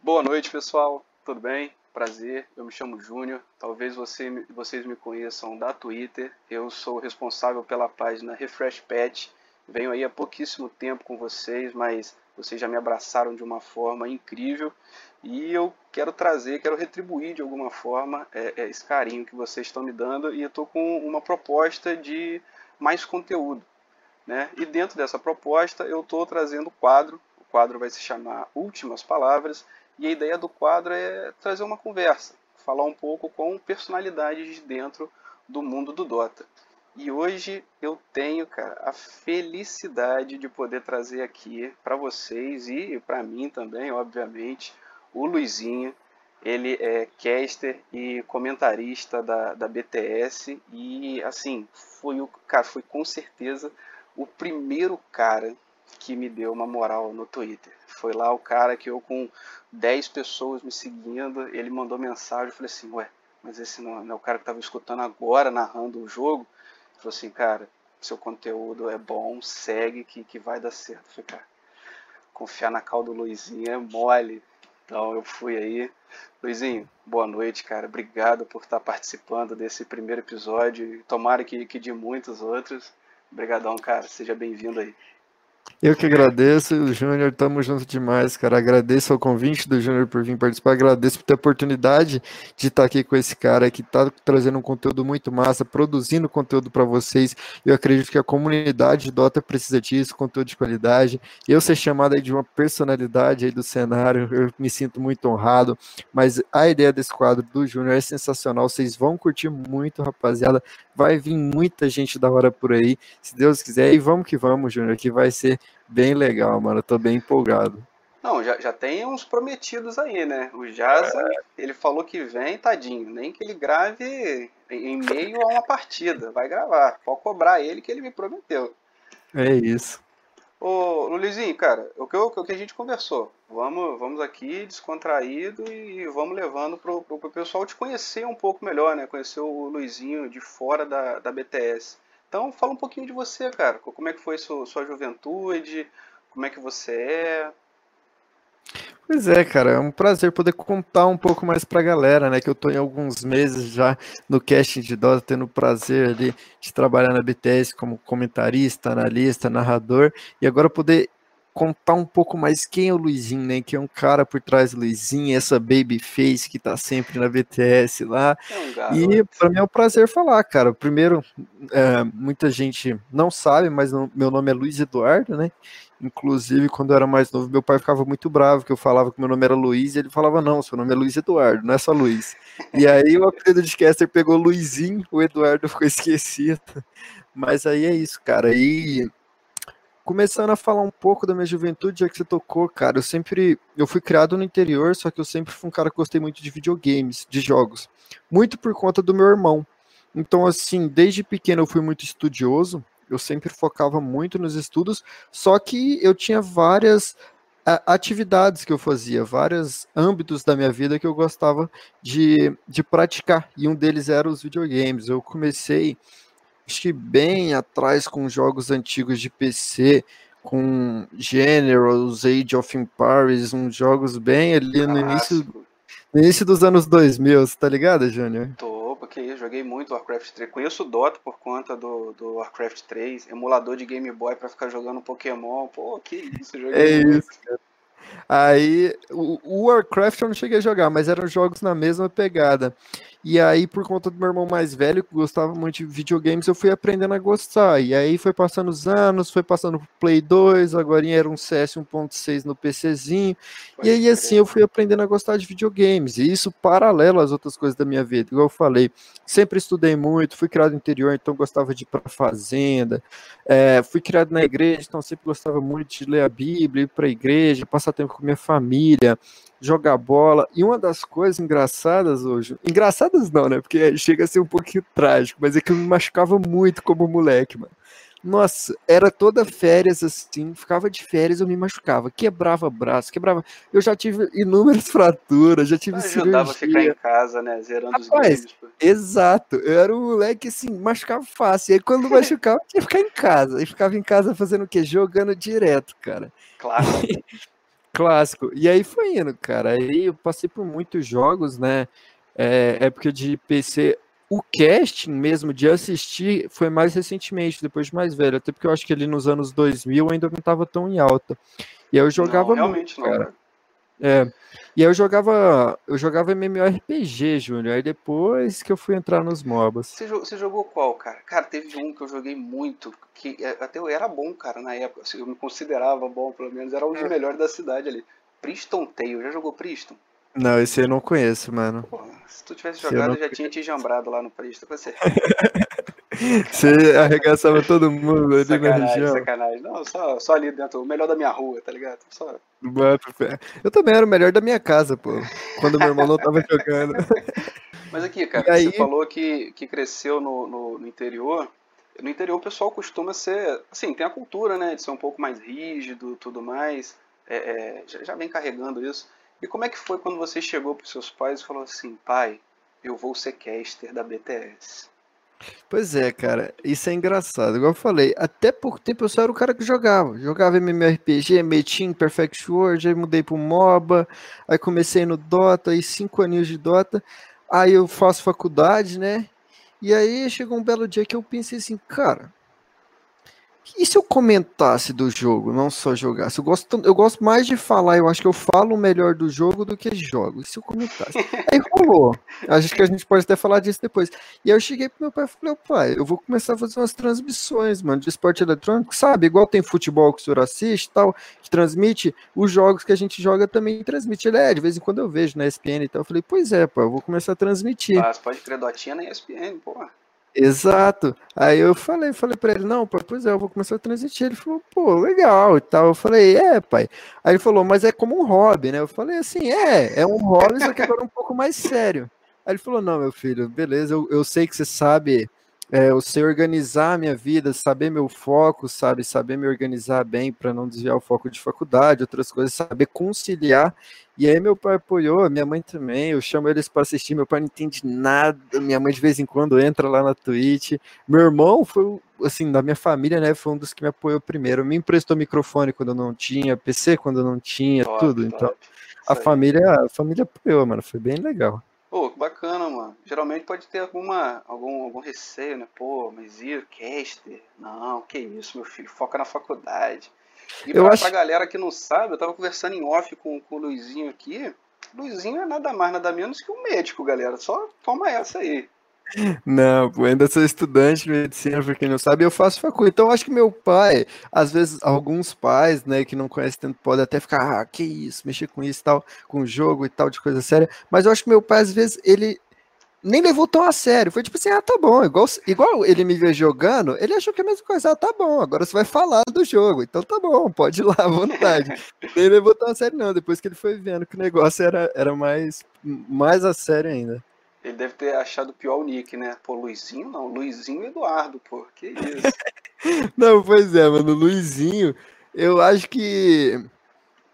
Boa noite, pessoal. Tudo bem? Prazer. Eu me chamo Júnior. Talvez você, vocês me conheçam da Twitter. Eu sou responsável pela página Refresh Pet. Venho aí há pouquíssimo tempo com vocês, mas vocês já me abraçaram de uma forma incrível e eu quero trazer, quero retribuir de alguma forma é, é, esse carinho que vocês estão me dando e eu estou com uma proposta de mais conteúdo. Né? E dentro dessa proposta eu estou trazendo o quadro, o quadro vai se chamar Últimas Palavras e a ideia do quadro é trazer uma conversa, falar um pouco com personalidades de dentro do mundo do Dota. E hoje eu tenho, cara, a felicidade de poder trazer aqui para vocês e para mim também, obviamente, o Luizinho. Ele é caster e comentarista da, da BTS e assim, foi o cara, foi com certeza o primeiro cara que me deu uma moral no Twitter. Foi lá o cara que eu com 10 pessoas me seguindo, ele mandou mensagem, eu falei assim, ué, mas esse não, não é o cara que estava escutando agora, narrando o jogo? Ele falou assim, cara, seu conteúdo é bom, segue que, que vai dar certo. Eu falei, cara, confiar na cal do Luizinho é mole. Então eu fui aí. Luizinho, boa noite, cara. Obrigado por estar participando desse primeiro episódio. Tomara que, que de muitos outros. Obrigadão, cara. Seja bem-vindo aí. Eu que agradeço, Júnior, tamo junto demais, cara. Agradeço o convite do Júnior por vir participar, agradeço por ter a oportunidade de estar aqui com esse cara que tá trazendo um conteúdo muito massa, produzindo conteúdo para vocês. Eu acredito que a comunidade de Dota precisa disso, conteúdo de qualidade. Eu ser chamado aí de uma personalidade aí do cenário, eu me sinto muito honrado, mas a ideia desse quadro do Júnior é sensacional, vocês vão curtir muito, rapaziada. Vai vir muita gente da hora por aí, se Deus quiser. E vamos que vamos, Júnior, que vai ser bem legal, mano. Eu tô bem empolgado. Não, já, já tem uns prometidos aí, né? O Jazz, é. ele falou que vem, tadinho. Nem que ele grave em meio a uma partida. Vai gravar. Pode cobrar ele que ele me prometeu. É isso. Ô, Luizinho, cara, o que, o que a gente conversou. Vamos, vamos aqui descontraído e vamos levando pro, pro, pro pessoal te conhecer um pouco melhor, né? Conhecer o Luizinho de fora da, da BTS. Então, fala um pouquinho de você, cara. Como é que foi sua, sua juventude? Como é que você é? Pois é, cara, é um prazer poder contar um pouco mais pra galera, né? Que eu tô em alguns meses já no casting de Dota, tendo o prazer ali de trabalhar na BTS como comentarista, analista, narrador, e agora poder contar um pouco mais quem é o Luizinho, né? Que é um cara por trás do Luizinho, essa babyface que tá sempre na BTS lá. É um e para mim é um prazer falar, cara. Primeiro, é, muita gente não sabe, mas meu nome é Luiz Eduardo, né? Inclusive, quando eu era mais novo, meu pai ficava muito bravo que eu falava que meu nome era Luiz, e ele falava, não, seu nome é Luiz Eduardo, não é só Luiz. E aí o apelido de Caster pegou Luizinho, o Eduardo ficou esquecido. Mas aí é isso, cara. E começando a falar um pouco da minha juventude, já que você tocou, cara, eu sempre, eu fui criado no interior, só que eu sempre fui um cara que gostei muito de videogames, de jogos, muito por conta do meu irmão. Então, assim, desde pequeno eu fui muito estudioso, eu sempre focava muito nos estudos, só que eu tinha várias atividades que eu fazia, vários âmbitos da minha vida que eu gostava de, de praticar, e um deles era os videogames. Eu comecei acho que bem atrás com jogos antigos de PC, com Generals, Age of Empires, uns jogos bem ali no início, no início dos anos 2000, você tá ligado, Júnior? Tô, porque eu joguei muito Warcraft 3. Conheço o Dota por conta do, do Warcraft 3, emulador de Game Boy para ficar jogando Pokémon. Pô, que isso, joguei é muito. Isso, cara. Aí, o Warcraft eu não cheguei a jogar, mas eram jogos na mesma pegada. E aí, por conta do meu irmão mais velho, que gostava muito de videogames, eu fui aprendendo a gostar. E aí foi passando os anos, foi passando pro Play 2, agora era um CS 1.6 no PCzinho. Pode e aí, assim, eu fui aprendendo a gostar de videogames. E isso paralelo às outras coisas da minha vida. Igual eu falei, sempre estudei muito, fui criado no interior, então gostava de ir pra fazenda. É, fui criado na igreja, então sempre gostava muito de ler a Bíblia, ir pra igreja, passar tempo com minha família jogar bola. E uma das coisas engraçadas hoje, engraçadas não, né? Porque chega a ser um pouquinho trágico, mas é que eu me machucava muito como moleque, mano. Nossa, era toda férias assim, ficava de férias, eu me machucava, quebrava braço, quebrava. Eu já tive inúmeras fraturas, já tive cirurgia. Ajudava ficar em casa, né, zerando Rapaz, os games. Exato, eu era um moleque assim, machucava fácil. E aí quando machucava, tinha que ficar em casa. E ficava em casa fazendo o quê? Jogando direto, cara. Claro. Clássico. E aí foi indo, cara. Aí eu passei por muitos jogos, né? É, época de PC. O casting mesmo de assistir foi mais recentemente, depois de mais velho. Até porque eu acho que ali nos anos 2000 ainda não estava tão em alta. E aí eu jogava não, muito, não, cara. É. E aí eu jogava, eu jogava MMORPG, Júnior. Aí depois que eu fui entrar nos MOBAs. Você, você, jogou qual, cara? Cara, teve um que eu joguei muito, que é, até eu era bom, cara, na época. Assim, eu me considerava bom, pelo menos. Era um dos é. melhores da cidade ali. Priston Tale. Já jogou Priston? Não, esse eu não conheço, mano. Porra, se tu tivesse jogado, eu já tinha te jambrado lá no Priston com você. Você arregaçava todo mundo ali sacanagem, na região. Sacanagem, Não, só, só ali dentro, o melhor da minha rua, tá ligado? Só... Eu também era o melhor da minha casa, pô. Quando meu irmão não tava jogando. Mas aqui, cara, aí... você falou que, que cresceu no, no, no, interior. No interior o pessoal costuma ser. Assim, tem a cultura, né? De ser um pouco mais rígido tudo mais. É, é, já, já vem carregando isso. E como é que foi quando você chegou pros seus pais e falou assim, pai, eu vou ser caster da BTS? Pois é, cara, isso é engraçado. Igual eu falei, até pouco tempo eu só era o cara que jogava. Jogava MMORPG, Metin, Perfect World, aí mudei pro MOBA, aí comecei no Dota, aí cinco aninhos de Dota. Aí eu faço faculdade, né? E aí chegou um belo dia que eu pensei assim, cara, e se eu comentasse do jogo, não só jogasse? Eu gosto, eu gosto mais de falar, eu acho que eu falo melhor do jogo do que jogo. E se eu comentasse? Aí rolou. Acho que a gente pode até falar disso depois. E aí eu cheguei pro meu pai e falei, pai, eu vou começar a fazer umas transmissões, mano, de esporte eletrônico, sabe? Igual tem futebol que o senhor assiste e tal, que transmite, os jogos que a gente joga também transmite. Ele é, de vez em quando eu vejo na ESPN e tal. Eu falei, pois é, pai, eu vou começar a transmitir. Ah, você pode crer dotinha na ESPN, porra. Exato. Aí eu falei, falei para ele, não, pai, pois é, eu vou começar a transmitir. Ele falou, pô, legal e tal. Eu falei, é, pai. Aí ele falou, mas é como um hobby, né? Eu falei assim, é, é um hobby, só que agora um pouco mais sério. Aí ele falou, não, meu filho, beleza, eu, eu sei que você sabe é, eu sei organizar a minha vida, saber meu foco, sabe, saber me organizar bem para não desviar o foco de faculdade, outras coisas, saber conciliar. E aí meu pai apoiou, minha mãe também, eu chamo eles para assistir, meu pai não entende nada, minha mãe de vez em quando entra lá na Twitch. Meu irmão foi, assim, da minha família, né, foi um dos que me apoiou primeiro, me emprestou microfone quando eu não tinha, PC quando eu não tinha, top, tudo. Top. Então, a família, a família apoiou, mano, foi bem legal. Pô, bacana, mano. Geralmente pode ter alguma, algum, algum receio, né? Pô, mas e o caster? Não, que isso, meu filho, foca na faculdade. E eu pra, acho... pra galera que não sabe, eu tava conversando em off com, com o Luizinho aqui. Luizinho é nada mais, nada menos que um médico, galera. Só toma essa aí. Não, ainda sou estudante de medicina, pra quem não sabe, eu faço faculdade. Então, acho que meu pai, às vezes, alguns pais, né, que não conhecem tanto, podem até ficar, ah, que isso, mexer com isso tal, com jogo e tal, de coisa séria. Mas eu acho que meu pai, às vezes, ele nem levou tão a sério. Foi tipo assim, ah, tá bom. Igual, igual ele me vê jogando, ele achou que é a mesma coisa. Ah, tá bom, agora você vai falar do jogo. Então tá bom, pode ir lá à vontade. nem levou tão a sério, não. Depois que ele foi vendo que o negócio era, era mais, mais a sério ainda. Ele deve ter achado pior o nick, né? Pô, Luizinho não, Luizinho Eduardo, pô, que isso. não, pois é, mano, Luizinho, eu acho que.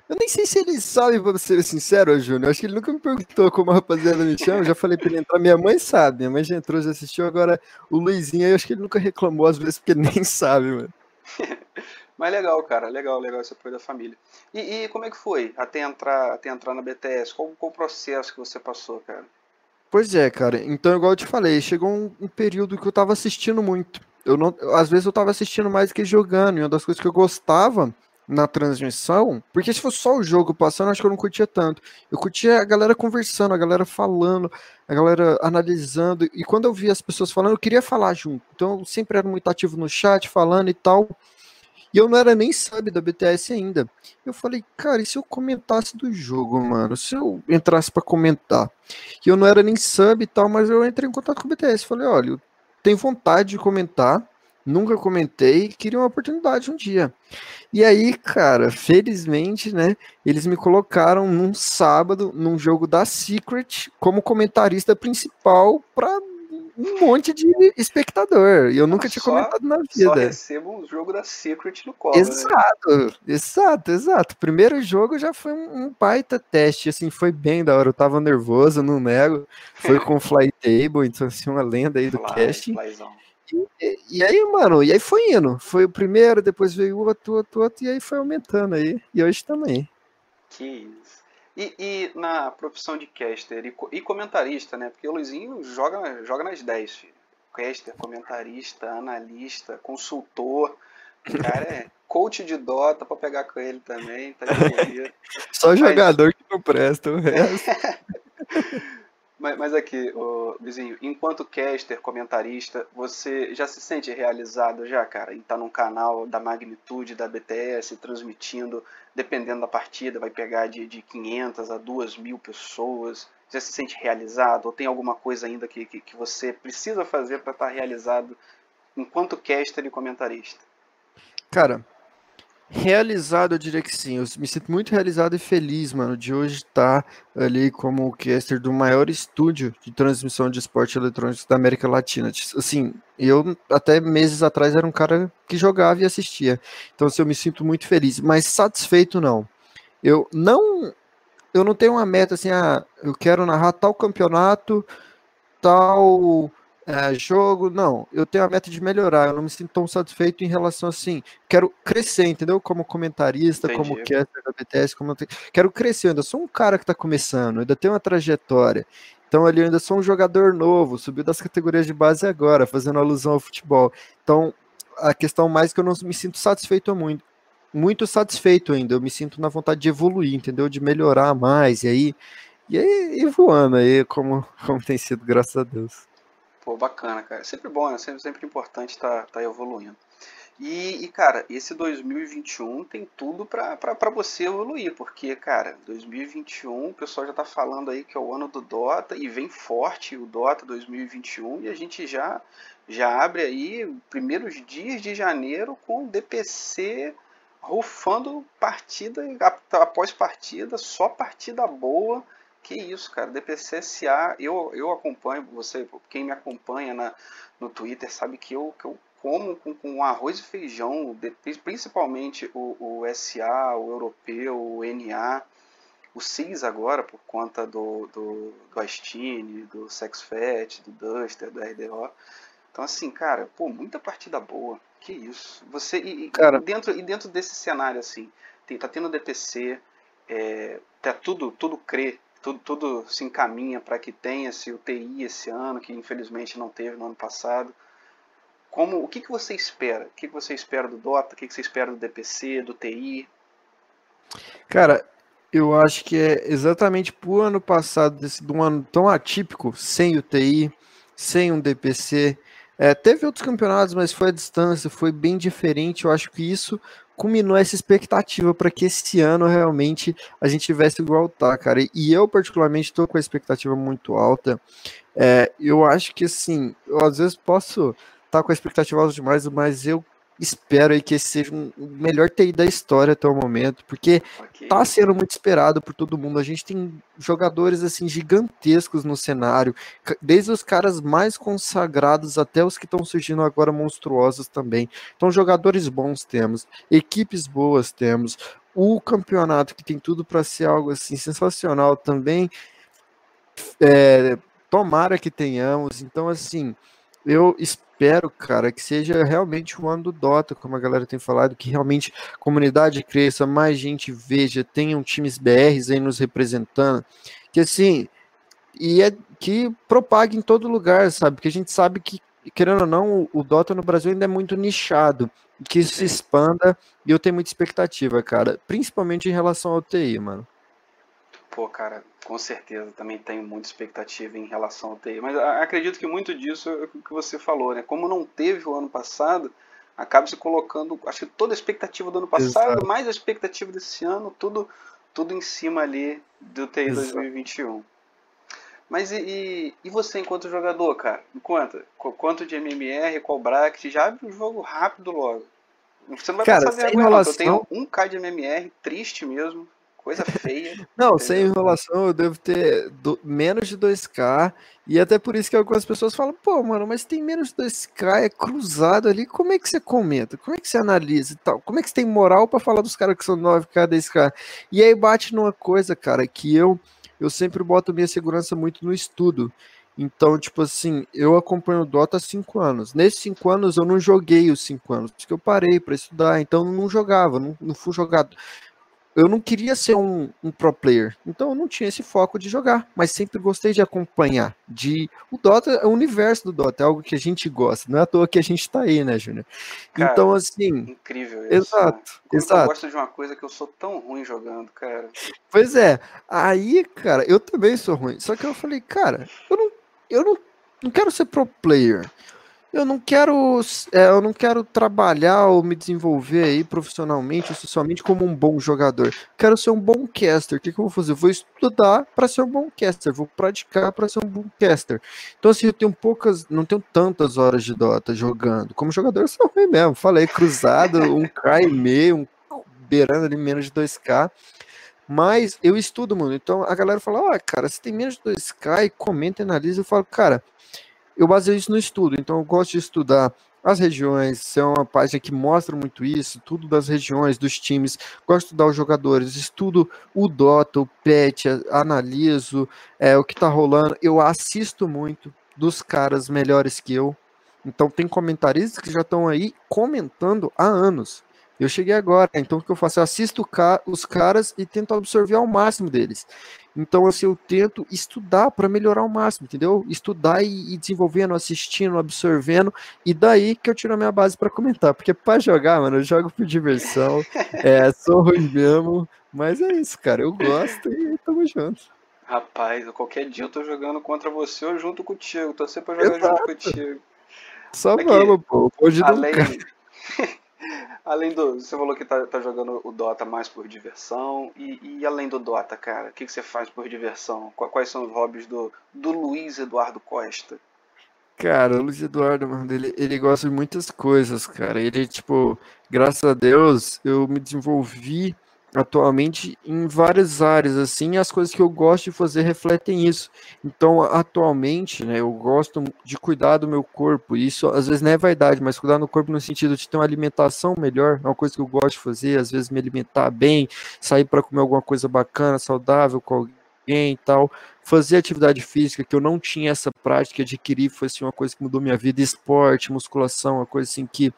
Eu nem sei se ele sabe, pra ser sincero, Júnior. Acho que ele nunca me perguntou como a rapaziada me chama. Eu já falei pra ele entrar. Minha mãe sabe, minha mãe já entrou, já assistiu. Agora, o Luizinho, eu acho que ele nunca reclamou às vezes, porque ele nem sabe, mano. Mas legal, cara, legal, legal esse apoio da família. E, e, como é que foi até entrar, até entrar na BTS? Qual, qual o processo que você passou, cara? Pois é, cara. Então, igual eu te falei, chegou um, um período que eu tava assistindo muito. Eu não, às vezes eu tava assistindo mais que jogando. E uma das coisas que eu gostava na transmissão, porque se fosse só o jogo passando, acho que eu não curtia tanto. Eu curtia a galera conversando, a galera falando, a galera analisando. E quando eu via as pessoas falando, eu queria falar junto. Então eu sempre era muito ativo no chat, falando e tal. E eu não era nem sub da BTS ainda. Eu falei, cara, e se eu comentasse do jogo, mano? Se eu entrasse para comentar? E eu não era nem sub e tal, mas eu entrei em contato com o BTS. Falei, olha, eu tenho vontade de comentar. Nunca comentei, queria uma oportunidade um dia. E aí, cara, felizmente, né, eles me colocaram num sábado, num jogo da Secret, como comentarista principal para um monte de espectador. E eu nunca tinha comentado na vida. Só recebo um jogo da Secret no colo. Né? Exato, né? exato, exato. Primeiro jogo já foi um, baita teste, assim, foi bem da hora. Eu tava nervoso, não nego. Foi com o Flytable, então assim, uma lenda aí do Fly, casting. E, e, aí, mano, e aí foi indo. Foi o primeiro, depois veio o outro, outro, outro, e aí foi aumentando aí. E hoje também. Que isso. E, e na profissão de caster e, e, comentarista, né? Porque o Luizinho joga, joga nas 10, filho. Caster, comentarista, analista, consultor. O cara é coach de Dota pra pegar com ele também, tá Só Mas... jogador que não presta, o resto. Mas, mas aqui, ô, vizinho, enquanto caster, comentarista, você já se sente realizado já, cara, em estar tá num canal da magnitude da BTS, transmitindo, dependendo da partida, vai pegar de, de 500 a 2 mil pessoas, já se sente realizado? Ou tem alguma coisa ainda que, que, que você precisa fazer para estar tá realizado enquanto caster e comentarista? Cara, Realizado, eu diria que sim. Eu me sinto muito realizado e feliz, mano, de hoje estar ali como o caster do maior estúdio de transmissão de esporte eletrônico da América Latina. Assim, eu até meses atrás era um cara que jogava e assistia. Então, assim, eu me sinto muito feliz, mas satisfeito não. Eu não eu não tenho uma meta assim, ah, eu quero narrar tal campeonato, tal é, jogo, não, eu tenho a meta de melhorar, eu não me sinto tão satisfeito em relação assim, quero crescer, entendeu? Como comentarista, Entendi. como caster da BTS, como quero crescer, eu ainda sou um cara que tá começando, ainda tenho uma trajetória, então ali eu ainda sou um jogador novo, subiu das categorias de base agora, fazendo alusão ao futebol, então a questão mais que eu não me sinto satisfeito muito, muito satisfeito ainda, eu me sinto na vontade de evoluir, entendeu? De melhorar mais, e aí, e aí e voando aí, como, como tem sido, graças a Deus. Pô, bacana, cara. Sempre bom, né? Sempre, sempre importante estar tá, tá evoluindo. E, e, cara, esse 2021 tem tudo para você evoluir, porque, cara, 2021 o pessoal já tá falando aí que é o ano do Dota e vem forte o Dota 2021 e a gente já já abre aí primeiros dias de janeiro com DPC rufando partida após partida, só partida boa que isso, cara. DPCSA, eu, eu acompanho, você, quem me acompanha na, no Twitter sabe que eu, que eu como com, com arroz e feijão, principalmente o, o SA, o europeu, o NA, o CIS agora, por conta do, do, do Astine, do SexFet, do Duster, do RDO. Então, assim, cara, pô, muita partida boa. Que isso. Você, e, cara... dentro, e dentro desse cenário, assim, tem, tá tendo DPC, é, tá tudo, tudo crê tudo, tudo se encaminha para que tenha-se o TI esse ano, que infelizmente não teve no ano passado. Como, o que, que você espera? O que, que você espera do Dota? O que, que você espera do DPC, do TI? Cara, eu acho que é exatamente por ano passado, desse, de um ano tão atípico, sem o TI, sem um DPC. É, teve outros campeonatos, mas foi a distância, foi bem diferente. Eu acho que isso culminou essa expectativa para que esse ano realmente a gente tivesse igual tá, cara. E eu, particularmente, estou com a expectativa muito alta. É, eu acho que, assim, eu às vezes posso estar tá com a expectativa alta demais, mas eu espero aí que esse seja um, o melhor TI da história até o momento, porque okay. tá sendo muito esperado por todo mundo. A gente tem jogadores assim gigantescos no cenário, desde os caras mais consagrados até os que estão surgindo agora monstruosos também. Então jogadores bons temos, equipes boas temos, o campeonato que tem tudo para ser algo assim sensacional também. É, tomara que tenhamos. Então assim, eu espero, cara, que seja realmente o ano do Dota, como a galera tem falado, que realmente a comunidade cresça, mais gente veja, tenham times BRs aí nos representando, que assim, e é que propague em todo lugar, sabe? Porque a gente sabe que, querendo ou não, o Dota no Brasil ainda é muito nichado, que isso se expanda, e eu tenho muita expectativa, cara, principalmente em relação ao TI, mano. Pô, cara, com certeza, também tenho muita expectativa em relação ao TI. Mas acredito que muito disso é o que você falou, né? Como não teve o ano passado, acaba se colocando, acho que toda a expectativa do ano passado, Exato. mais a expectativa desse ano, tudo, tudo em cima ali do TI Exato. 2021. Mas e, e, e, você enquanto jogador, cara? Me conta, quanto de MMR, qual bracket, já abre o jogo rápido logo. Você não vai cara, passar vergonha, enrolação... eu tenho 1k de MMR, triste mesmo, Coisa feia. Não, sem enrolação, eu devo ter do, menos de 2K. E até por isso que algumas pessoas falam, pô, mano, mas tem menos de 2K, é cruzado ali. Como é que você comenta? Como é que você analisa e tal? Como é que você tem moral para falar dos caras que são 9K, 10K? E aí bate numa coisa, cara, que eu, eu sempre boto minha segurança muito no estudo. Então, tipo assim, eu acompanho o Dota há 5 anos. Nesses 5 anos eu não joguei os 5 anos, porque eu parei para estudar, então eu não jogava, não, não fui jogado eu não queria ser um, um, pro player, então eu não tinha esse foco de jogar, mas sempre gostei de acompanhar. De o Dota é o universo do Dota, é algo que a gente gosta. Não é à toa que a gente tá aí, né, Júnior? Então assim, incrível. Isso, exato, né? exato. Eu gosto de uma coisa que eu sou tão ruim jogando, cara. Pois é. Aí, cara, eu também sou ruim. Só que eu falei, cara, eu não, eu não, não quero ser pro player eu não quero é, eu não quero trabalhar ou me desenvolver aí profissionalmente ou socialmente como um bom jogador. Quero ser um bom caster. O que, que eu vou fazer? Eu vou estudar para ser um bom caster, vou praticar para ser um bom caster. Então assim, eu tenho poucas, não tenho tantas horas de Dota jogando. Como jogador eu sou ruim mesmo. Falei cruzado, um K e meio, um beirando ali menos de 2K. Mas eu estudo, mano. Então a galera fala: "Ah, cara, se tem menos de 2K, comenta e analisa". Eu falo: "Cara, eu baseio isso no estudo, então eu gosto de estudar as regiões, é uma página que mostra muito isso, tudo das regiões, dos times, gosto de estudar os jogadores, estudo o Dota, o PET, analiso é, o que tá rolando, eu assisto muito dos caras melhores que eu, então tem comentaristas que já estão aí comentando há anos, eu cheguei agora, então o que eu faço? Eu assisto os caras e tento absorver ao máximo deles. Então, assim, eu tento estudar para melhorar ao máximo, entendeu? Estudar e, e, desenvolvendo, assistindo, absorvendo, e daí que eu tiro a minha base para comentar. Porque para jogar, mano, eu jogo por diversão, é, sou ruim mesmo, mas é isso, cara, eu gosto e tamo junto. Rapaz, qualquer dia eu tô jogando contra você ou junto contigo, tô sempre pra jogar Exato. junto contigo. Só Aqui, vamos, pô, hoje além... além do. Você falou que tá, tá jogando o Dota mais por diversão. E, e além do Dota, cara, o que, que você faz por diversão? Quais são os hobbies do, do Luiz Eduardo Costa? Cara, o Luiz Eduardo, mano, ele, ele gosta de muitas coisas, cara. Ele, tipo, graças a Deus, eu me desenvolvi atualmente em várias áreas, assim, as coisas que eu gosto de fazer refletem isso. Então, atualmente, né, eu gosto de cuidar do meu corpo, isso às vezes não é vaidade, mas cuidar do corpo no sentido de ter uma alimentação melhor, é uma coisa que eu gosto de fazer, às vezes me alimentar bem, sair para comer alguma coisa bacana, saudável com alguém e tal, fazer atividade física, que eu não tinha essa prática, adquirir, foi assim, uma coisa que mudou minha vida, esporte, musculação, uma coisa assim que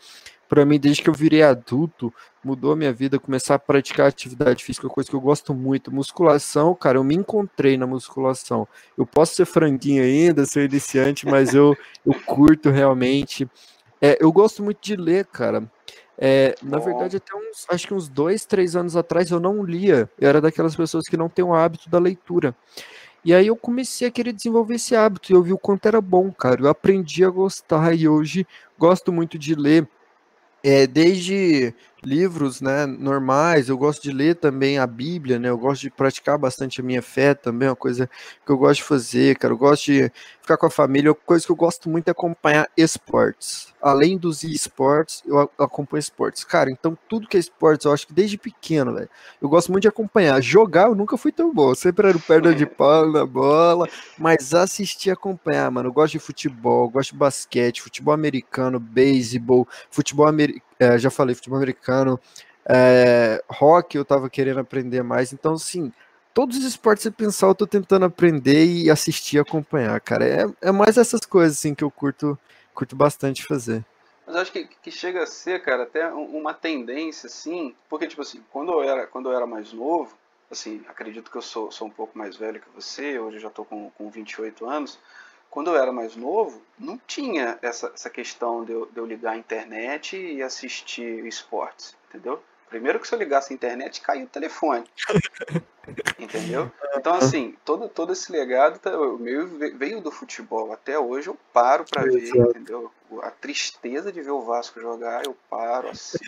para mim, desde que eu virei adulto, mudou minha vida, começar a praticar atividade física, coisa que eu gosto muito. Musculação, cara, eu me encontrei na musculação. Eu posso ser franguinho ainda, ser iniciante, mas eu, eu curto realmente. É, eu gosto muito de ler, cara. É, na verdade, até uns, acho que uns dois, três anos atrás eu não lia. Eu era daquelas pessoas que não têm o hábito da leitura. E aí eu comecei a querer desenvolver esse hábito e eu vi o quanto era bom, cara. Eu aprendi a gostar e hoje gosto muito de ler é, desde livros né, normais, eu gosto de ler também a Bíblia, né? Eu gosto de praticar bastante a minha fé também, é uma coisa que eu gosto de fazer, cara. Eu gosto de ficar com a família, uma coisa que eu gosto muito é acompanhar esportes. Além dos esportes, eu acompanho esportes. Cara, então tudo que é esportes, eu acho que desde pequeno, velho. Eu gosto muito de acompanhar. Jogar eu nunca fui tão bom, sempre era perda de pau na bola, mas assistir e acompanhar, mano. Eu gosto de futebol, gosto de basquete, futebol americano, beisebol, futebol americano, é, já falei, futebol americano, é, rock eu tava querendo aprender mais, então assim todos os esportes você pensar, eu tô tentando aprender e assistir acompanhar, cara. É, é mais essas coisas assim que eu curto, curto bastante fazer. Mas acho que, que chega a ser, cara, até uma tendência, assim, porque, tipo assim, quando eu era, quando eu era mais novo, assim, acredito que eu sou, sou um pouco mais velho que você, hoje eu já tô com, com 28 anos, quando eu era mais novo, não tinha essa, essa questão de eu, de eu ligar a internet e assistir esportes, entendeu? Primeiro que se eu ligasse a internet, caía o telefone. Entendeu? Então, assim, todo, todo esse legado tá, meu veio do futebol. Até hoje eu paro para ver, entendeu? A tristeza de ver o Vasco jogar, eu paro, assisto.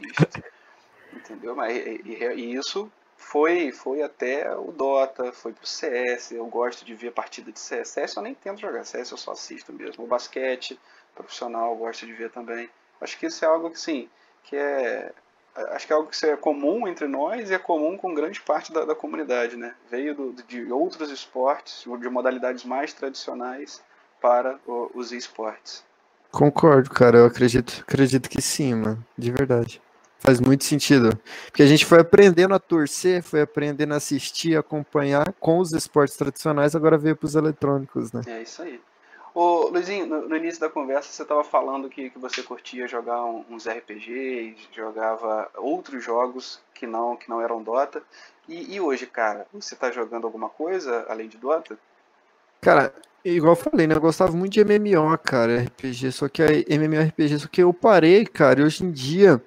entendeu? Mas, e, e, e, isso foi, foi até o Dota, foi pro CS. Eu gosto de ver partida de CS. CS eu nem tento jogar, CS eu só assisto mesmo. O basquete profissional eu gosto de ver também. Acho que isso é algo que, sim, que é acho que é algo que é comum entre nós e é comum com grande parte da, da comunidade, né? Veio do, de outros esportes, de modalidades mais tradicionais para o, os esportes. Concordo, cara. Eu acredito, acredito que sim, mano. De verdade. Faz muito sentido. Porque a gente foi aprendendo a torcer, foi aprendendo a assistir, acompanhar com os esportes tradicionais, agora veio para os eletrônicos, né? É isso aí. Ô, Luizinho, no, no, início da conversa você estava falando que, que você curtia jogar uns RPGs, jogava outros jogos que não que não eram Dota. E, e, hoje, cara, você tá jogando alguma coisa além de Dota? Cara, igual eu falei, né? Eu gostava muito de MMO, cara, RPG, só que é MMORPG, só que eu parei, cara, e hoje em dia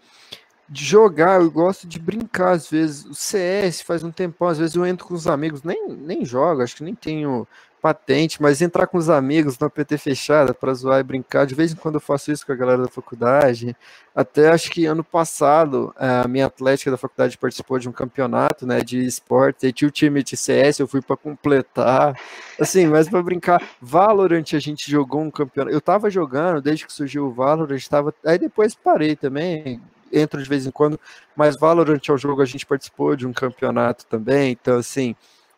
de jogar, eu gosto de brincar às vezes. O CS faz um tempão, às vezes eu entro com os amigos, nem, nem jogo, acho que nem tenho patente, mas entrar com os amigos na PT fechada para zoar e brincar, de vez em quando eu faço isso com a galera da faculdade. Até acho que ano passado a minha atlética da faculdade participou de um campeonato, né, de esportes, e tinha o time de CS, eu fui para completar. Assim, mas para brincar, Valorant a gente jogou um campeonato. Eu tava jogando desde que surgiu o Valorant, estava aí depois parei também, entro de vez em quando, mas Valorant é o jogo a gente participou de um campeonato também, então assim,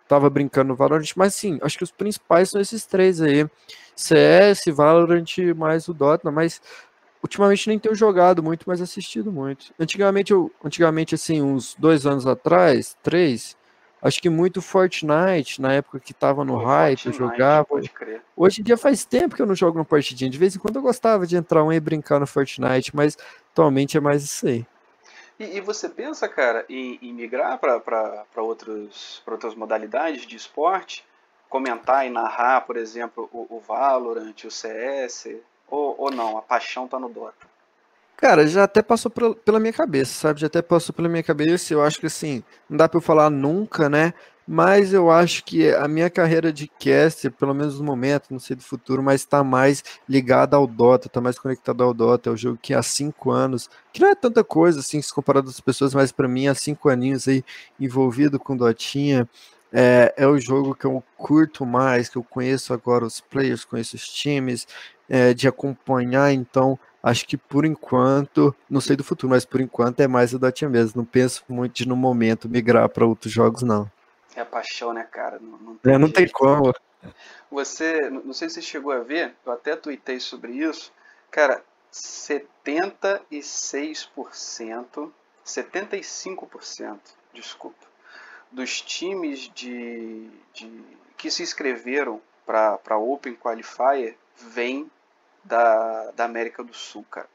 tava brincando no Valorant, mas sim, acho que os principais são esses três aí. CS, Valorant, mais o Dota, mas ultimamente nem tenho jogado muito, mas assistido muito. Antigamente, eu, antigamente assim, uns dois anos atrás, três, acho que muito Fortnite, na época que tava no hype, eu jogava. Hoje em dia faz tempo que eu não jogo no partidinha. De vez em quando eu gostava de entrar um e brincar no Fortnite, mas atualmente é mais isso aí. E, e você pensa, cara, em, em migrar para outras modalidades de esporte? Comentar e narrar, por exemplo, o, o Valorant, o CS? Ou, ou não? A paixão tá no Dota? Cara, já até passou pela minha cabeça, sabe? Já até passou pela minha cabeça. Eu acho que assim, não dá para eu falar nunca, né? Mas eu acho que a minha carreira de caster, pelo menos no momento, não sei do futuro, mas está mais ligada ao Dota, está mais conectado ao Dota. É o jogo que há cinco anos, que não é tanta coisa assim, se comparado às pessoas, mas para mim há cinco aninhos aí envolvido com Dotinha. É, é o jogo que eu curto mais, que eu conheço agora os players, conheço os times, é, de acompanhar, então acho que por enquanto, não sei do futuro, mas por enquanto é mais o Dotinha mesmo. Não penso muito de no momento migrar para outros jogos, não. É a paixão, né, cara? Não, não, tem, é, não tem como. Você, não sei se você chegou a ver, eu até tuitei sobre isso. Cara, 76%, 75%, desculpa, dos times de, de que se inscreveram para Open Qualifier vem da, da América do Sul, cara.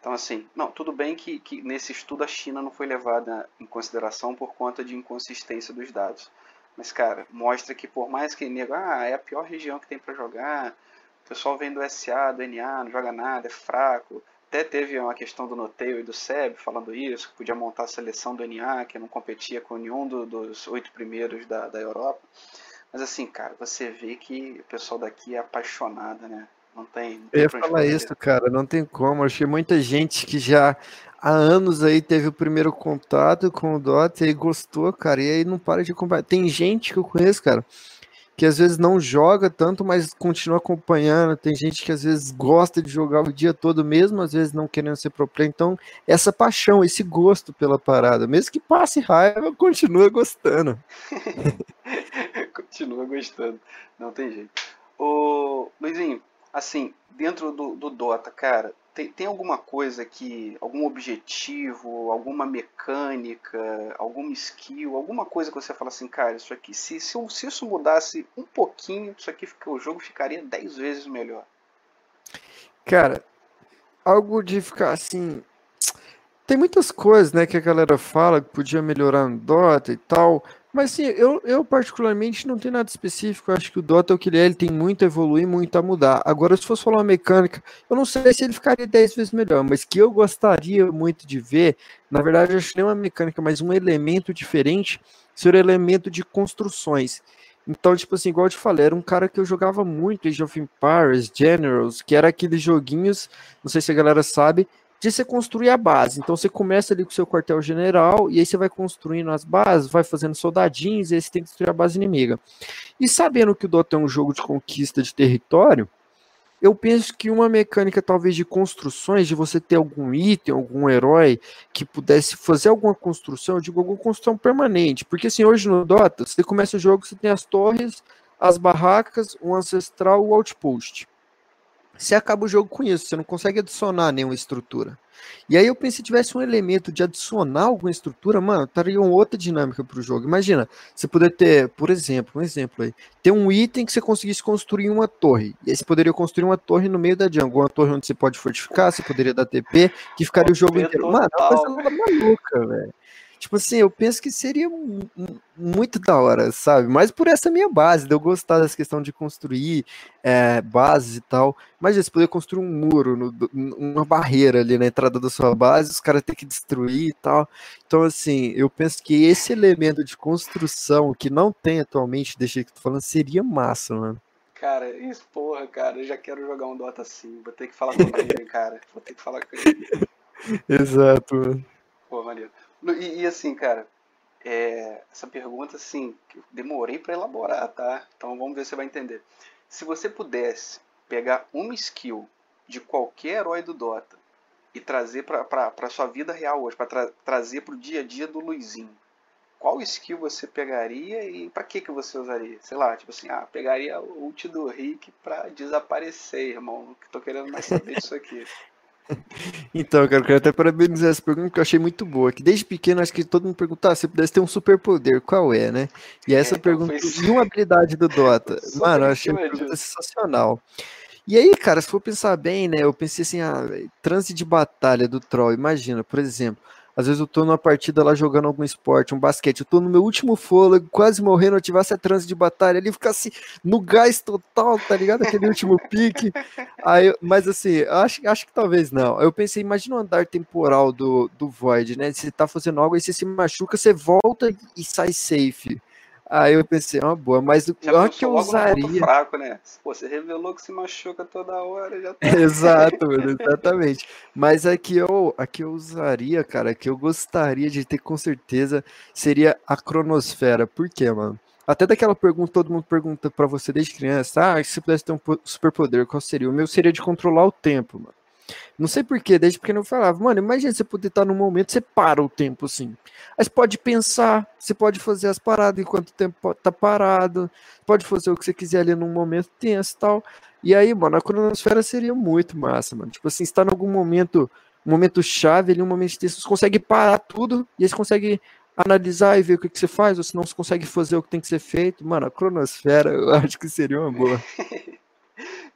Então, assim, não, tudo bem que, que nesse estudo a China não foi levada em consideração por conta de inconsistência dos dados. Mas, cara, mostra que por mais que nego, ah, é a pior região que tem para jogar, o pessoal vem do SA, do NA, não joga nada, é fraco. Até teve uma questão do Noteio e do SEB falando isso, que podia montar a seleção do NA, que não competia com nenhum do, dos oito primeiros da, da Europa. Mas assim, cara, você vê que o pessoal daqui é apaixonado, né? Não tem. Não tem eu ia falar isso, cara, não tem como. Achei muita gente que já há anos aí teve o primeiro contato com o Dota e gostou, cara, e aí não para de acompanhar. Tem gente que eu conheço, cara, que às vezes não joga tanto, mas continua acompanhando. Tem gente que às vezes gosta de jogar o dia todo mesmo, às vezes não querendo ser pro player. Então, essa paixão, esse gosto pela parada, mesmo que passe raiva, continua gostando. continua gostando, não tem jeito. Ô, Luizinho, assim, dentro do, do Dota, cara, tem, tem alguma coisa que, algum objetivo, alguma mecânica, alguma skill, alguma coisa que você fala assim, cara, isso aqui, se, se, se isso mudasse um pouquinho, isso aqui o jogo ficaria 10 vezes melhor. Cara, algo de ficar assim. Tem muitas coisas, né, que a galera fala que podia melhorar no Dota e tal, mas sim, eu, eu particularmente não tenho nada específico. Eu acho que o Dota é o que ele é, ele tem muito a evoluir, muito a mudar. Agora, se fosse falar uma mecânica, eu não sei se ele ficaria 10 vezes melhor, mas que eu gostaria muito de ver, na verdade, eu acho que nem uma mecânica, mas um elemento diferente, seria o elemento de construções. Então, tipo assim, igual eu te falei, era um cara que eu jogava muito Age of Empires, Generals, que era aqueles joguinhos, não sei se a galera sabe, de você construir a base. Então você começa ali com o seu quartel-general e aí você vai construindo as bases, vai fazendo soldadinhos e aí você tem que destruir a base inimiga. E sabendo que o Dota é um jogo de conquista de território, eu penso que uma mecânica talvez de construções, de você ter algum item, algum herói que pudesse fazer alguma construção, eu digo alguma construção permanente, porque assim, hoje no Dota, você começa o jogo, você tem as torres, as barracas, o ancestral e o outpost. Você acaba o jogo com isso, você não consegue adicionar nenhuma estrutura. E aí eu pensei se tivesse um elemento de adicionar alguma estrutura, mano, estaria uma outra dinâmica para o jogo. Imagina, você poder ter, por exemplo, um exemplo aí, ter um item que você conseguisse construir uma torre. E aí você poderia construir uma torre no meio da jungle, uma torre onde você pode fortificar, você poderia dar TP, que ficaria o jogo inteiro. Mano, é coisa maluca, velho. Tipo assim, eu penso que seria muito da hora, sabe? Mas por essa minha base, de eu gostar dessa questão de construir é, bases e tal. Imagina, você poder construir um muro, no, uma barreira ali na entrada da sua base, os caras ter que destruir e tal. Então, assim, eu penso que esse elemento de construção que não tem atualmente, deixa que eu tô falando, seria massa, mano. Cara, isso, porra, cara, eu já quero jogar um Dota assim. Vou ter que falar com ele, cara. Vou ter que falar com ele. Exato, mano. Pô, maneiro. E, e assim, cara, é, essa pergunta, assim, eu demorei para elaborar, tá? Então vamos ver se você vai entender. Se você pudesse pegar uma skill de qualquer herói do Dota e trazer para sua vida real hoje, para tra trazer para o dia a dia do Luizinho, qual skill você pegaria e para que que você usaria? Sei lá, tipo assim, ah, pegaria o ult do Rick para desaparecer, irmão. Que tô querendo mais saber disso aqui. Então, cara, eu quero até parabenizar essa pergunta que eu achei muito boa. Que desde pequeno acho que todo mundo pergunta: ah, se pudesse ter um superpoder, qual é, né? E essa é, então pergunta foi... e uma habilidade do Dota. Mano, eu achei uma pergunta sensacional. E aí, cara, se for pensar bem, né? Eu pensei assim, ah, trânsito de batalha do Troll, imagina, por exemplo, às vezes eu tô numa partida lá jogando algum esporte, um basquete, eu tô no meu último fôlego, quase morrendo, eu tivesse a trânsito de batalha ali, ficasse no gás total, tá ligado? Aquele último pique. Aí, mas assim, acho, acho que talvez não. Eu pensei, imagina o andar temporal do, do Void, né? Você tá fazendo algo, aí você se machuca, você volta e sai safe. Aí eu pensei, é uma boa, mas o que eu usaria. fraco, né? Pô, você revelou que se machuca toda hora, já tá. Exato, mano, exatamente. Mas a que, eu, a que eu usaria, cara, que eu gostaria de ter com certeza seria a cronosfera. Por quê, mano? Até daquela pergunta, todo mundo pergunta para você desde criança: ah, se pudesse ter um superpoder, qual seria? O meu seria de controlar o tempo, mano. Não sei porquê, desde pequeno eu falava, mano, imagina você poder estar num momento, você para o tempo assim. Aí você pode pensar, você pode fazer as paradas enquanto o tempo tá parado, pode fazer o que você quiser ali num momento tenso e tal. E aí, mano, a cronosfera seria muito massa, mano. Tipo assim, está em algum momento, um momento chave ali, um momento tenso, você consegue parar tudo e aí você consegue analisar e ver o que, que você faz, ou se não você consegue fazer o que tem que ser feito. Mano, a cronosfera eu acho que seria uma boa.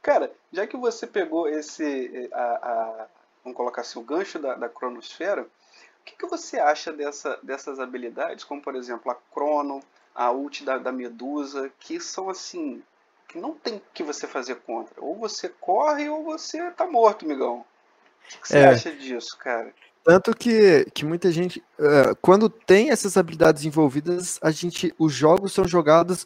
Cara, já que você pegou esse, a, a, vamos colocar assim, o gancho da, da cronosfera, o que, que você acha dessa, dessas habilidades, como por exemplo a crono, a ult da, da medusa, que são assim, que não tem que você fazer contra. Ou você corre ou você tá morto, migão. O que, que você é. acha disso, cara? Tanto que, que muita gente, uh, quando tem essas habilidades envolvidas, a gente, os jogos são jogados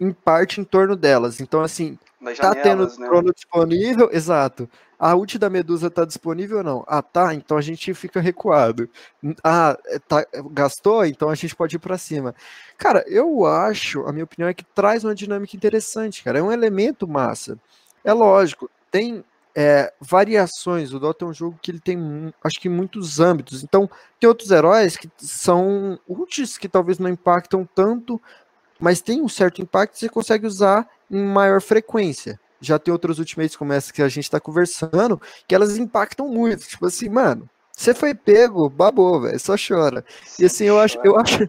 em parte em torno delas. Então, assim, tá tendo né? trono disponível, exato. A ult da Medusa tá disponível ou não? Ah, tá, então a gente fica recuado. Ah, é, tá, gastou? Então a gente pode ir para cima. Cara, eu acho, a minha opinião é que traz uma dinâmica interessante, cara. É um elemento massa. É lógico, tem é, variações. O Dota é um jogo que ele tem, acho que, muitos âmbitos. Então, tem outros heróis que são ults que talvez não impactam tanto, mas tem um certo impacto você consegue usar em maior frequência. Já tem outros ultimates como essa que a gente tá conversando, que elas impactam muito. Tipo assim, mano, você foi pego, babou, velho, só chora. E assim, eu acho, eu acho,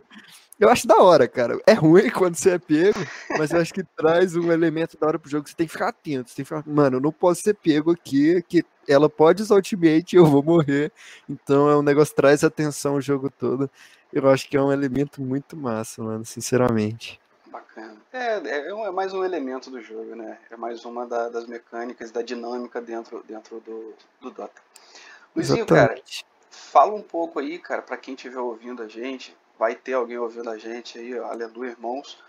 eu acho da hora, cara. É ruim quando você é pego, mas eu acho que traz um elemento da hora pro jogo. Você tem que ficar atento. Você tem que ficar, mano, eu não posso ser pego aqui, que ela pode usar ultimate e eu vou morrer. Então é um negócio que traz atenção o jogo todo. Eu acho que é um elemento muito massa, mano, sinceramente. Bacana. É, é, é mais um elemento do jogo, né? É mais uma da, das mecânicas, da dinâmica dentro, dentro do, do Dota. Luizinho, Exatamente. cara, fala um pouco aí, cara, para quem estiver ouvindo a gente, vai ter alguém ouvindo a gente aí, aleluia, irmãos,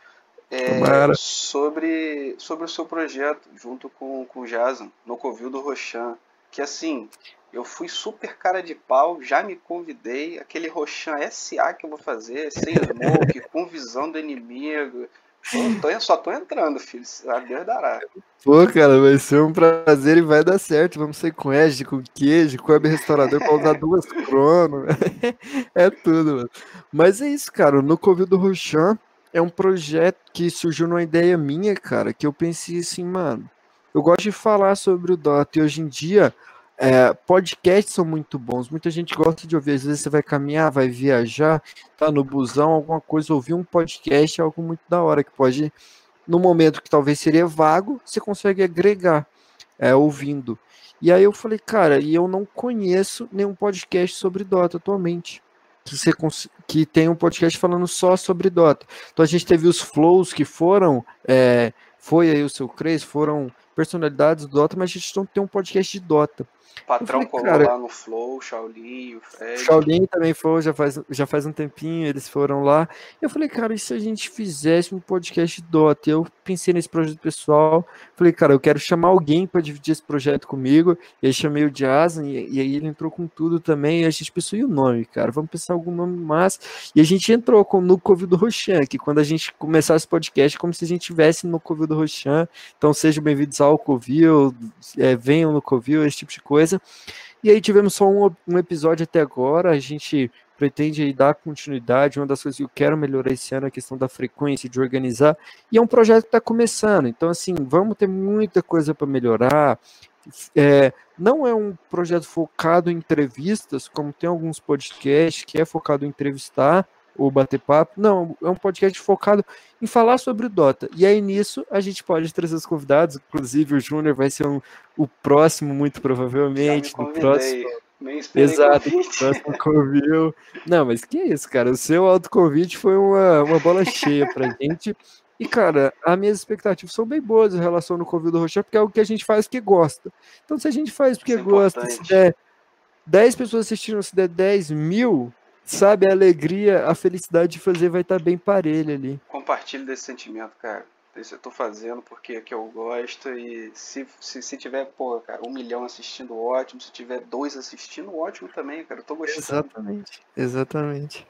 é, sobre, sobre o seu projeto junto com, com o Jason, no Covil do Rochan, que assim, eu fui super cara de pau, já me convidei, aquele Rochan SA que eu vou fazer, sem smoke, com visão do inimigo, Tô, tô, só tô entrando, filho. A Deus dará. Pô, cara, vai ser um prazer e vai dar certo. Vamos ser com Edge, com queijo, com web restaurador pra usar duas crono. é tudo, mano. Mas é isso, cara. No Covid do Rochan é um projeto que surgiu numa ideia minha, cara, que eu pensei assim, mano. Eu gosto de falar sobre o Dota e hoje em dia é, podcasts são muito bons, muita gente gosta de ouvir. Às vezes você vai caminhar, vai viajar, tá no busão, alguma coisa, ouvir um podcast é algo muito da hora, que pode, no momento que talvez seria vago, você consegue agregar é, ouvindo. E aí eu falei, cara, e eu não conheço nenhum podcast sobre Dota atualmente. que, que tem um podcast falando só sobre Dota. Então a gente teve os flows que foram, é, foi aí o seu Cres, foram personalidades do Dota, mas a gente não tem um podcast de Dota. Patrão falei, colou cara, lá no Flow, Shaolin, o Fred. Shaolin também foi, já faz, já faz um tempinho, eles foram lá. Eu falei, cara, e se a gente fizesse um podcast Dota? Eu pensei nesse projeto pessoal, falei, cara, eu quero chamar alguém para dividir esse projeto comigo. E aí chamei o Jason, e, e, aí ele entrou com tudo também. E a gente pensou, e o nome, cara? Vamos pensar algum nome massa. E a gente entrou com, no Covid do Rochan, que quando a gente começar esse podcast, é como se a gente estivesse no Covid do Rochan. Então sejam bem-vindos ao Covil, é, venham no Covil, esse tipo de coisa. E aí tivemos só um, um episódio até agora, a gente pretende dar continuidade, uma das coisas que eu quero melhorar esse ano é a questão da frequência, de organizar, e é um projeto que está começando, então assim, vamos ter muita coisa para melhorar, é, não é um projeto focado em entrevistas, como tem alguns podcasts que é focado em entrevistar, ou bater papo. Não, é um podcast focado em falar sobre o Dota. E aí nisso a gente pode trazer os convidados, inclusive o Júnior vai ser um, o próximo, muito provavelmente. No próximo. Exato, próximo convite. Não, mas que isso, cara? O seu autoconvite foi uma, uma bola cheia pra gente. E, cara, as minhas expectativas são bem boas em relação ao convite do Rocher, porque é o que a gente faz que gosta. Então, se a gente faz porque é gosta, se der 10 pessoas assistindo, se der 10 mil, sabe, a alegria, a felicidade de fazer vai estar bem parelha ali. Compartilhe desse sentimento, cara. Isso eu tô fazendo porque é que eu gosto e se, se, se tiver, pô, cara, um milhão assistindo, ótimo. Se tiver dois assistindo, ótimo também, cara. Eu tô gostando. Exatamente, exatamente.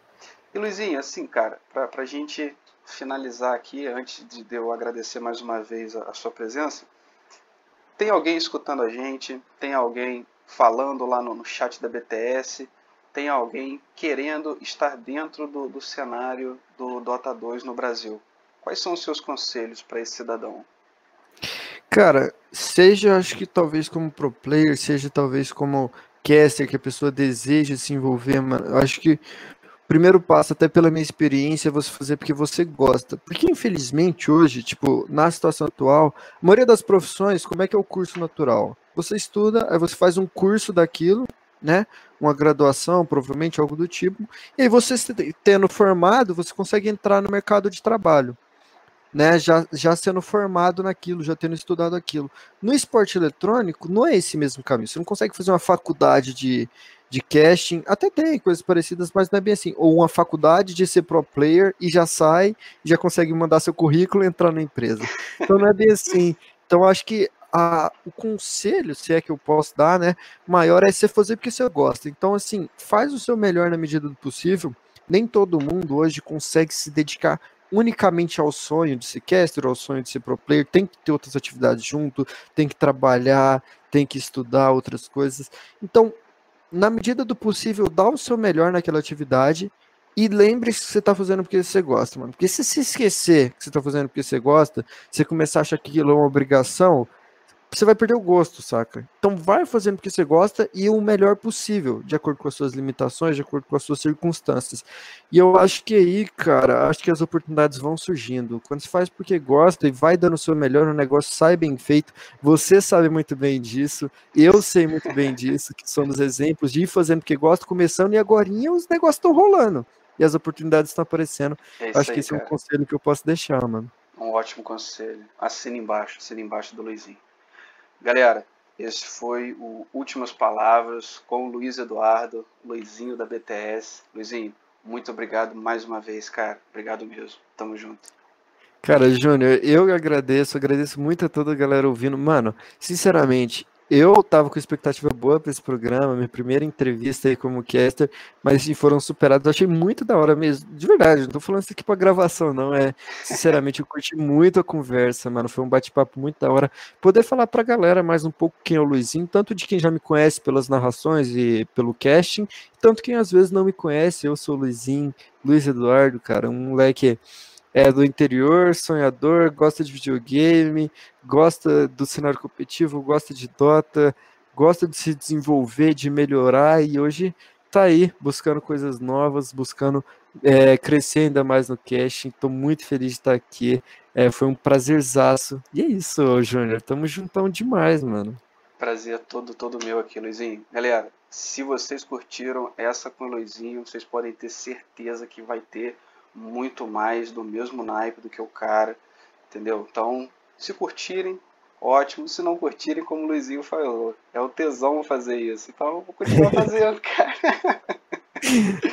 E Luizinho, assim, cara, pra, pra gente finalizar aqui, antes de eu agradecer mais uma vez a, a sua presença, tem alguém escutando a gente, tem alguém falando lá no, no chat da BTS, tem alguém querendo estar dentro do, do cenário do Dota 2 no Brasil. Quais são os seus conselhos para esse cidadão? Cara, seja acho que talvez como pro player, seja talvez como caster que a pessoa deseja se envolver, mano, acho que o primeiro passo, até pela minha experiência, é você fazer porque você gosta. Porque infelizmente hoje, tipo, na situação atual, a maioria das profissões, como é que é o curso natural? Você estuda, aí você faz um curso daquilo, né? Uma graduação, provavelmente algo do tipo. E aí você tendo formado, você consegue entrar no mercado de trabalho, né? Já, já sendo formado naquilo, já tendo estudado aquilo. No esporte eletrônico, não é esse mesmo caminho. Você não consegue fazer uma faculdade de, de casting, até tem coisas parecidas, mas não é bem assim. Ou uma faculdade de ser pro player e já sai, já consegue mandar seu currículo e entrar na empresa. Então não é bem assim. Então acho que a, o conselho, se é que eu posso dar, né, maior é você fazer porque você gosta. Então, assim, faz o seu melhor na medida do possível. Nem todo mundo hoje consegue se dedicar unicamente ao sonho de ser caster, ao sonho de ser pro player, tem que ter outras atividades junto, tem que trabalhar, tem que estudar outras coisas. Então, na medida do possível, dá o seu melhor naquela atividade e lembre-se que você está fazendo porque você gosta, mano. Porque se você esquecer que você está fazendo porque você gosta, você começar a achar que aquilo é uma obrigação, você vai perder o gosto, saca? Então vai fazendo o que você gosta e o melhor possível, de acordo com as suas limitações, de acordo com as suas circunstâncias. E eu acho que aí, cara, acho que as oportunidades vão surgindo. Quando você faz porque gosta e vai dando o seu melhor, o negócio sai bem feito. Você sabe muito bem disso, eu sei muito bem disso, que somos exemplos de ir fazendo porque gosta, começando e agora os negócios estão rolando. E as oportunidades estão aparecendo. É acho aí, que esse cara. é um conselho que eu posso deixar, mano. Um ótimo conselho. Assina embaixo, assina embaixo do Luizinho. Galera, esse foi o Últimas Palavras com o Luiz Eduardo, Luizinho da BTS. Luizinho, muito obrigado mais uma vez, cara. Obrigado mesmo. Tamo junto. Cara, Júnior, eu agradeço, agradeço muito a toda a galera ouvindo. Mano, sinceramente, eu tava com expectativa boa para esse programa, minha primeira entrevista aí como caster, mas foram superados. Eu achei muito da hora mesmo, de verdade. Não tô falando isso aqui pra gravação, não. É, sinceramente, eu curti muito a conversa, mano. Foi um bate-papo muito da hora. Poder falar pra galera mais um pouco quem é o Luizinho, tanto de quem já me conhece pelas narrações e pelo casting, tanto quem às vezes não me conhece. Eu sou o Luizinho, Luiz Eduardo, cara, um moleque é do interior, sonhador, gosta de videogame, gosta do cenário competitivo, gosta de Dota, gosta de se desenvolver, de melhorar e hoje tá aí buscando coisas novas, buscando é, crescer ainda mais no casting. Estou muito feliz de estar aqui. É, foi um prazerzaço. E é isso, Júnior. Tamo juntão demais, mano. Prazer todo, todo meu aqui, Luizinho. Galera, Se vocês curtiram essa com o Luizinho, vocês podem ter certeza que vai ter muito mais do mesmo naipe do que o cara, entendeu? Então, se curtirem, ótimo. Se não curtirem, como o Luizinho falou, é o tesão fazer isso. Então, eu vou continuar fazendo, cara.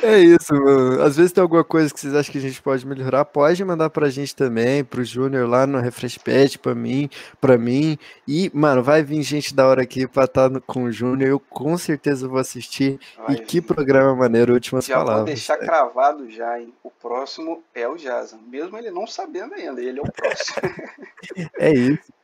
É isso, mano. Às vezes tem alguma coisa que vocês acham que a gente pode melhorar, pode mandar pra gente também, pro Júnior lá no Refresh Pet, pra mim, pra mim. E, mano, vai vir gente da hora aqui pra estar tá com o Júnior. Eu com certeza vou assistir. E que programa maneiro, últimas já palavras. Vou deixar é. cravado já, hein? O próximo é o Jason. Mesmo ele não sabendo ainda, ele é o próximo. é isso.